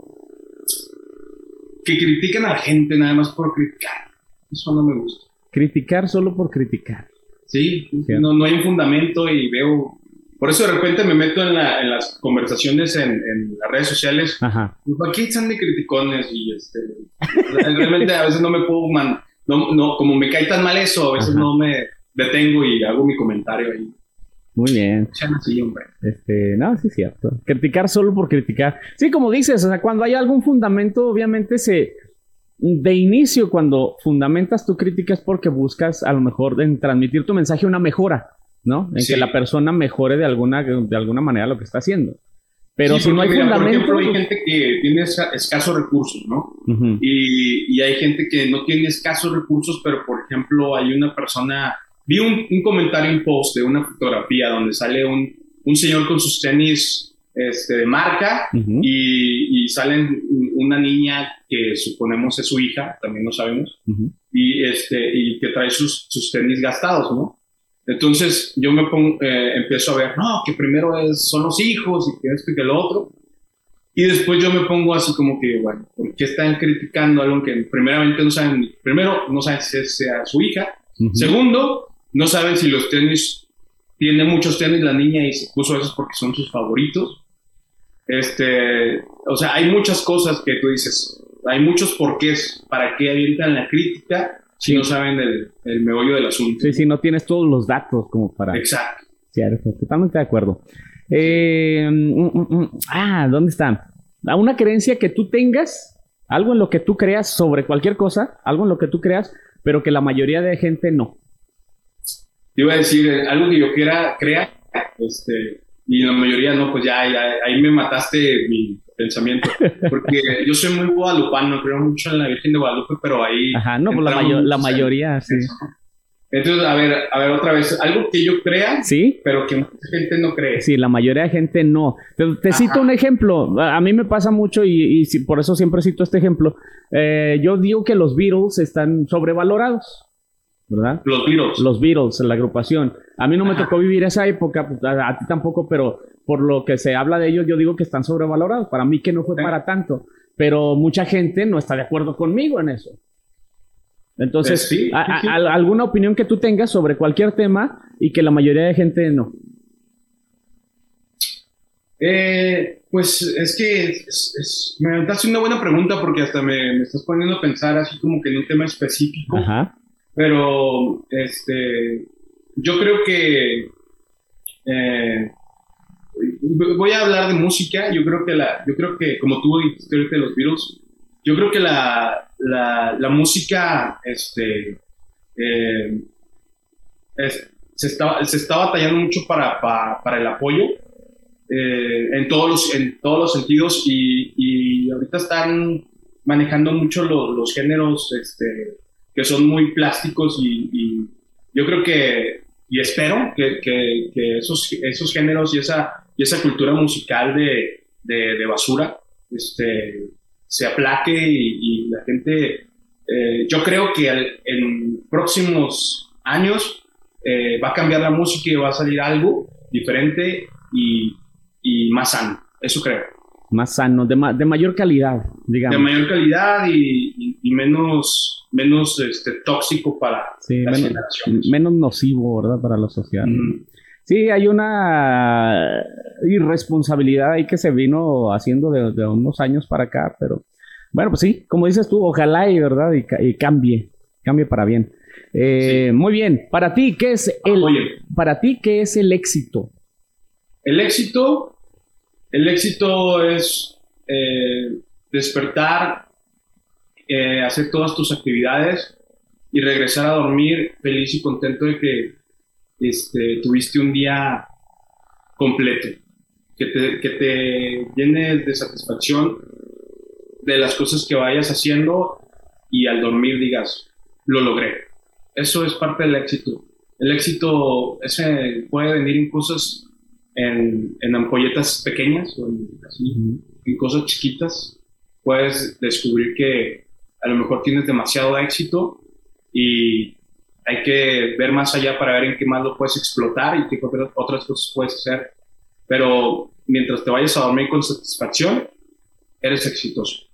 Que critiquen a la gente nada más por criticar. Eso no me gusta. Criticar solo por criticar. Sí, no, no hay un fundamento y veo... Por eso de repente me meto en, la, en las conversaciones en, en, las redes sociales. Ajá. Aquí están de criticones y este, realmente a veces no me puedo... Man, no, no, como me cae tan mal eso, a veces no me detengo y hago mi comentario ahí. Muy bien. Sí, hombre. Este, no, sí es cierto. Criticar solo por criticar. Sí, como dices, o sea, cuando hay algún fundamento, obviamente se, de inicio, cuando fundamentas tu crítica es porque buscas a lo mejor en transmitir tu mensaje una mejora, ¿no? En que la persona mejore de alguna, de alguna manera lo que está haciendo. Pero si no hay fundamento. Por ejemplo, hay gente que tiene escasos recursos, ¿no? y, y, hay gente que no tiene escasos recursos, pero por ejemplo, hay una persona. Vi un, un comentario, un post de una fotografía donde sale un, un señor con sus tenis este, de marca y, y, salen una niña que suponemos es su hija, también lo sabemos, y, este, y que trae sus, sus tenis gastados, ¿no? Entonces yo me pongo, eh, empiezo a ver, no, que primero es, son los hijos y que esto y que lo otro. Y después yo me pongo así como que, bueno, ¿por qué están criticando algo que primeramente no saben, primero no saben si es sea su hija, segundo, no saben si los tenis, tiene muchos tenis la niña y se puso esos porque son sus favoritos. Este, o sea, hay muchas cosas que tú dices, hay muchos porqués para que avientan la crítica si no saben el, el, meollo del asunto. Sí, sí, no tienes todos los datos como para... Exacto. Cierto, totalmente de acuerdo. Eh, mm, mm, mm, ah, ¿dónde están? Una creencia que tú tengas, algo en lo que tú creas sobre cualquier cosa, algo en lo que tú creas, pero que la mayoría de gente no. Te iba a decir, eh, algo que yo quiera, crea, este, y la mayoría no, pues ya, ahí me mataste mi pensamiento, porque yo soy muy guadalupano, creo mucho en la Virgen de Guadalupe, pero ahí... Ajá, no, pues la, la mayoría, sí. Entonces, a ver, a ver otra vez, algo que yo crea, ¿Sí? pero que mucha gente no cree. Sí, la mayoría de gente no. Te, cito un ejemplo, a mí me pasa mucho y, por eso siempre cito este ejemplo. Eh, yo digo que los Beatles están sobrevalorados. ¿Verdad? Los Beatles. Los Beatles, la agrupación. A mí no me tocó vivir esa época, pues, a, ti tampoco, pero por lo que se habla de ellos, yo digo que están sobrevalorados. Para mí que no fue para tanto, pero mucha gente no está de acuerdo conmigo en eso. Entonces, eh, ¿alguna opinión que tú tengas sobre cualquier tema y que la mayoría de gente no? Eh, pues es que me estás haciendo una buena pregunta porque hasta me, me, estás poniendo a pensar así como que en un tema específico. Ajá. Pero, este, yo creo que eh, voy a hablar de música. Yo creo que la, yo creo que como tú dijiste de los Beatles, yo creo que la, la, la música, este, eh, se está, se está batallando mucho para, para, el apoyo. Eh, en, todos los, en todos los sentidos y, ahorita están manejando mucho los, los géneros este, que son muy plásticos y, yo creo que, y espero que, que, esos, esos géneros y esa, y esa cultura musical de, de, basura este, se aplaque y, la gente, eh, yo creo que en próximos años eh, va a cambiar la música y va a salir algo diferente y, y más sano, eso creo más sano, de, de mayor calidad, digamos. De mayor calidad y, y, menos, menos este, tóxico para sí, las menos, Menos nocivo, ¿verdad? Para la sociedad. Sí, hay una irresponsabilidad ahí que se vino haciendo de, unos años para acá, pero bueno, pues sí, como dices tú, ojalá y, ¿verdad? Y, cambie, cambie para bien. Eh, muy bien, para ti, ¿qué es el, para ti, ¿qué es el éxito? El éxito el éxito es eh, despertar, eh, hacer todas tus actividades y regresar a dormir feliz y contento de que este, tuviste un día completo, que te, llenes de satisfacción de las cosas que vayas haciendo y al dormir digas, lo logré. Eso es parte del éxito. El éxito puede venir en cosas en, en ampolletas pequeñas o en, en cosas chiquitas, puedes descubrir que a lo mejor tienes demasiado éxito y hay que ver más allá para ver en qué más lo puedes explotar y qué otras cosas puedes hacer. Pero mientras te vayas a dormir con satisfacción, eres exitoso.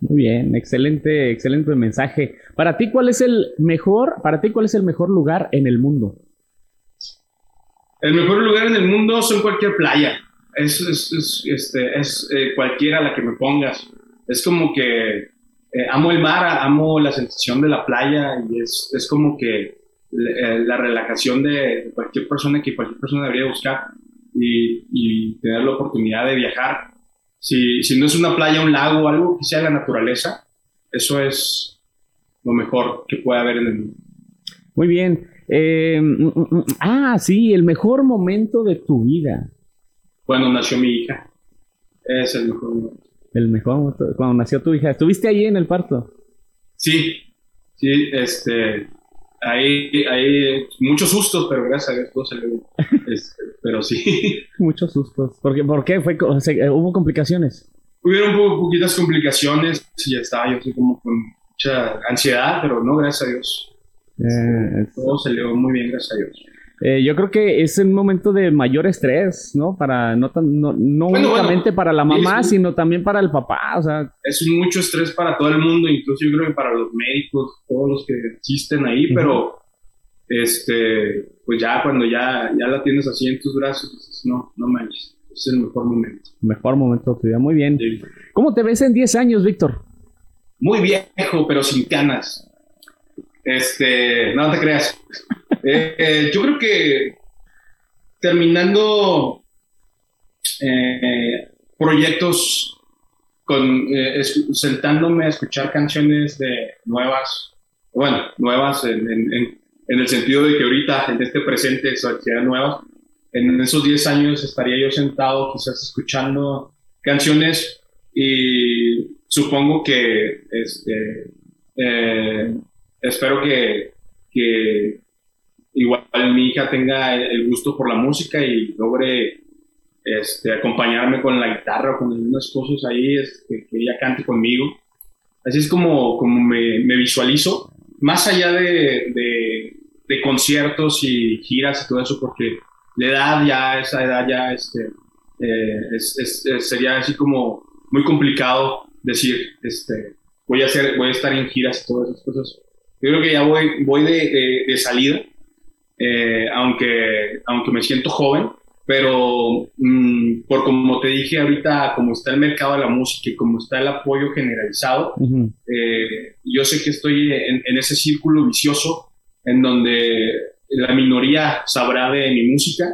Muy bien, excelente, excelente mensaje. Para ti, ¿cuál es el mejor, para ti, cuál es el mejor lugar en el mundo? El mejor lugar en el mundo son cualquier playa. Es, es, este, es eh, cualquiera la que me pongas. Es como que eh, amo el mar, amo la sensación de la playa y es, es como que eh, la relajación de cualquier persona que cualquier persona debería buscar y, tener la oportunidad de viajar. Si, si, no es una playa, un lago, algo que sea la naturaleza, eso es lo mejor que puede haber en el mundo. Muy bien. Eh, mm, mm, mm, ah, sí, el mejor momento de tu vida. Cuando nació mi hija. Es el mejor momento. El mejor momento, cuando nació tu hija. ¿Estuviste ahí en el parto? Sí, sí, este, ahí, ahí, muchos sustos, pero gracias a Dios todo salió este, pero sí. Muchos sustos. ¿Por qué? ¿Por qué? Fue, eh, ¿Hubo complicaciones? Hubieron poquitas complicaciones y ya estaba yo como con mucha ansiedad, pero no, gracias a Dios. Eh, Todo salió muy bien, gracias a Dios. Eh, yo creo que es un momento de mayor estrés, ¿no? Para no no, no únicamente para la mamá, sino también para el papá, o sea. Es mucho estrés para todo el mundo, incluso yo creo que para los médicos, todos los que existen ahí, pero este, pues ya cuando ya, ya la tienes así en tus brazos, no, no manches, es el mejor momento. Mejor momento de tu vida, muy bien. ¿Cómo te ves en 10 años, Víctor? Muy viejo, pero sin canas. Este, no te creas. Eh, eh, yo creo que terminando eh, proyectos con sentándome a escuchar canciones de nuevas bueno, nuevas en, en, el sentido de que ahorita, en este presente, sean nuevas. En esos 10 años estaría yo sentado quizás escuchando canciones y supongo que este, espero que, que, igual mi hija tenga el gusto por la música y logre este, acompañarme con la guitarra o con algunas cosas ahí, este, que ella cante conmigo. Así es como, como me, me visualizo, más allá de, de, de, conciertos y giras y todo eso, porque la edad ya, esa edad ya, este, eh, es, es, sería así como muy complicado decir, este, voy a hacer, voy a estar en giras y todas esas cosas. Yo creo que ya voy, voy de, de salida, eh, aunque, aunque me siento joven, pero mm, por como te dije ahorita, como está el mercado de la música y como está el apoyo generalizado, eh, yo sé que estoy en, en, ese círculo vicioso en donde la minoría sabrá de mi música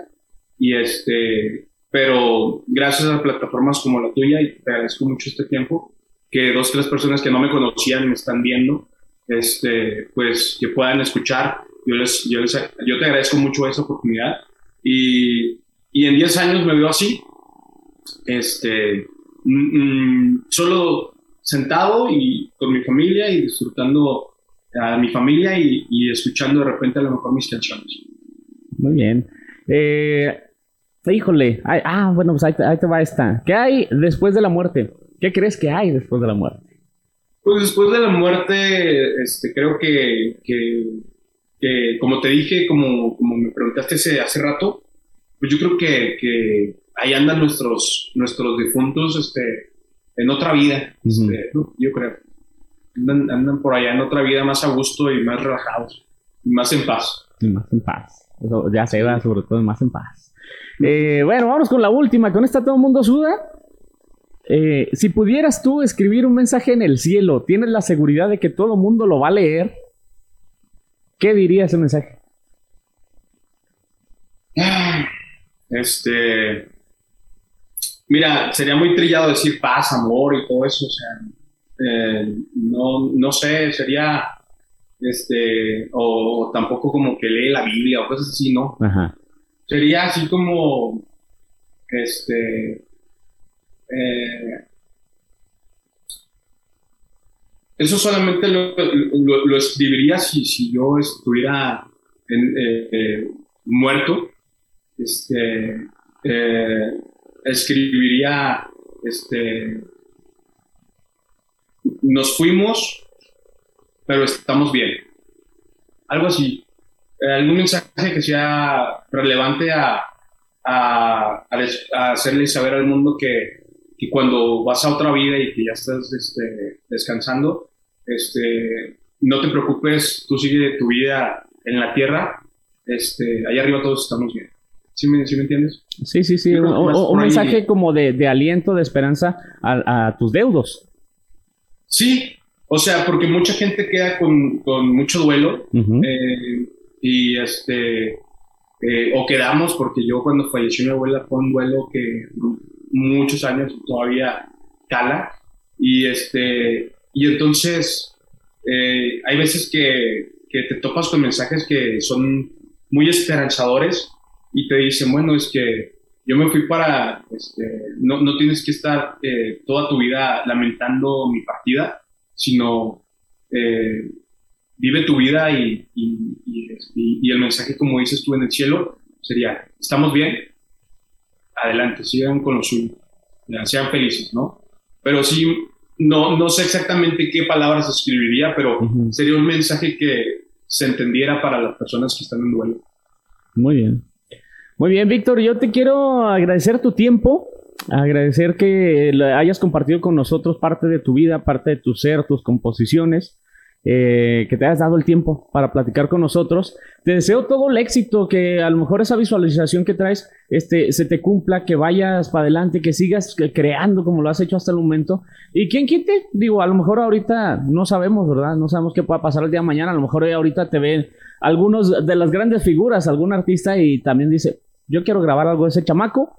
y este, pero gracias a plataformas como la tuya y te agradezco mucho este tiempo que dos tres personas que no me conocían me están viendo, este, pues que puedan escuchar. Yo les, yo les, yo te agradezco mucho esa oportunidad y y en 10 años me veo así, este, mm, mm, solo sentado y con mi familia y disfrutando a mi familia y, escuchando de repente a lo mejor mis canciones. Muy bien. Eh, híjole, ah, bueno, pues ahí, te va esta. ¿Qué hay después de la muerte? ¿Qué crees que hay después de la muerte? Pues después de la muerte, este, creo que, que, como te dije, como, como me preguntaste hace, hace rato, pues yo creo que, que ahí andan nuestros, nuestros difuntos este, en otra vida, este, yo creo. Andan, andan, por allá en otra vida más a gusto y más relajados, y más en paz. Y más en paz. Eso ya se va, sobre todo, más en paz. Eh, bueno, vamos con la última. Con esta todo el mundo suda. Eh, si pudieras tú escribir un mensaje en el cielo, ¿tienes la seguridad de que todo el mundo lo va a leer? ¿Qué diría ese mensaje? Ah, este, mira, sería muy trillado decir paz, amor y todo eso, o sea, eh, no, no sé, sería, este, o, tampoco como que lee la Biblia o cosas así, ¿no? Sería así como, este, eh, eso solamente lo, escribiría si, yo estuviera eh, muerto este, eh, escribiría, este, nos fuimos, pero estamos bien. Algo así. Eh, algún mensaje que sea relevante a, a, hacerle saber al mundo que, que, cuando vas a otra vida y que ya estás este, descansando, este, no te preocupes, tú sigue tu vida en la tierra, este, allá arriba todos estamos bien. ¿Sí me, entiendes? Sí, sí, sí. Un, mensaje como de, aliento, de esperanza a, tus deudos. Sí, o sea, porque mucha gente queda con, mucho duelo eh, y este, eh, o quedamos, porque yo cuando falleció mi abuela fue un duelo que muchos años todavía cala. Y este, y entonces eh, hay veces que, que te topas con mensajes que son muy esperanzadores y te dicen, bueno, es que yo me fui para, este, no, no, tienes que estar eh, toda tu vida lamentando mi partida, sino eh, vive tu vida y, y, el mensaje, como dices tú en el cielo, sería, estamos bien, adelante, sigan con lo suyo, sean felices, ¿no? Pero sí, no, no sé exactamente qué palabras escribiría, pero sería un mensaje que se entendiera para las personas que están en duelo. Muy bien. Muy bien, Víctor, yo te quiero agradecer tu tiempo, agradecer que hayas compartido con nosotros parte de tu vida, parte de tu ser, tus composiciones, eh, que te hayas dado el tiempo para platicar con nosotros. Te deseo todo el éxito, que a lo mejor esa visualización que traes este, se te cumpla, que vayas para adelante, que sigas creando como lo has hecho hasta el momento. Y quién quite, digo, a lo mejor ahorita no sabemos, ¿verdad? No sabemos qué pueda pasar el día de mañana, a lo mejor ahorita te ven algunos de las grandes figuras, algún artista y también dice, yo quiero grabar algo de ese chamaco,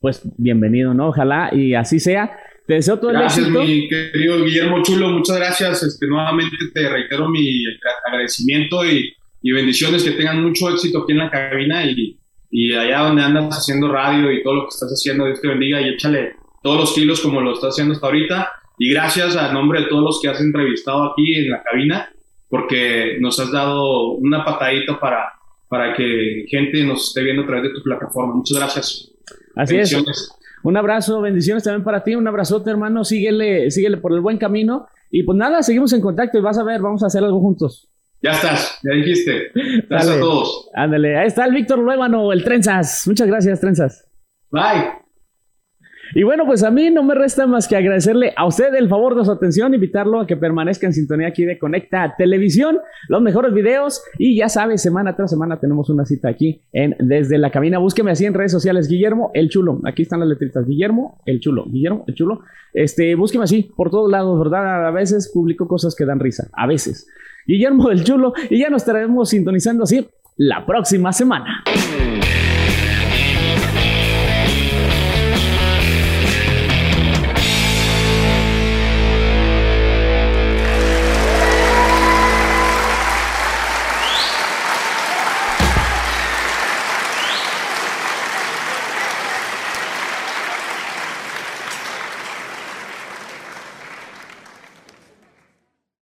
pues bienvenido, ¿no? Ojalá y así sea. Te deseo todo gracias, el éxito. Mi querido Guillermo Chulo. Muchas gracias. Este, nuevamente te reitero mi agradecimiento y, y, bendiciones. Que tengan mucho éxito aquí en la cabina y, y allá donde andas haciendo radio y todo lo que estás haciendo. Dios te bendiga y échale todos los kilos como lo estás haciendo hasta ahorita. Y gracias a nombre de todos los que has entrevistado aquí en la cabina, porque nos has dado una patadita para, para que gente nos esté viendo a través de tu plataforma. Muchas gracias. Así es. Un abrazo, bendiciones también para ti, un abrazote hermano, síguele, síguele por el buen camino. Y pues nada, seguimos en contacto y vas a ver, vamos a hacer algo juntos. Ya estás, ya dijiste. Gracias a todos. Ándale, ahí está el Víctor Luébano, el Trenzas. Muchas gracias, Trenzas. Bye. Y bueno, pues a mí no me resta más que agradecerle a usted el favor de su atención, invitarlo a que permanezca en sintonía aquí de Conecta Televisión, los mejores videos y ya sabes, semana tras semana tenemos una cita aquí en Desde la Cabina. Búsqueme así en redes sociales, Guillermo el Chulo. Aquí están las letritas, Guillermo el Chulo, Guillermo el Chulo. Este, búsqueme así por todos lados, ¿verdad? A veces publico cosas que dan risa, a veces. Guillermo el Chulo y ya nos estaremos sintonizando así la próxima semana.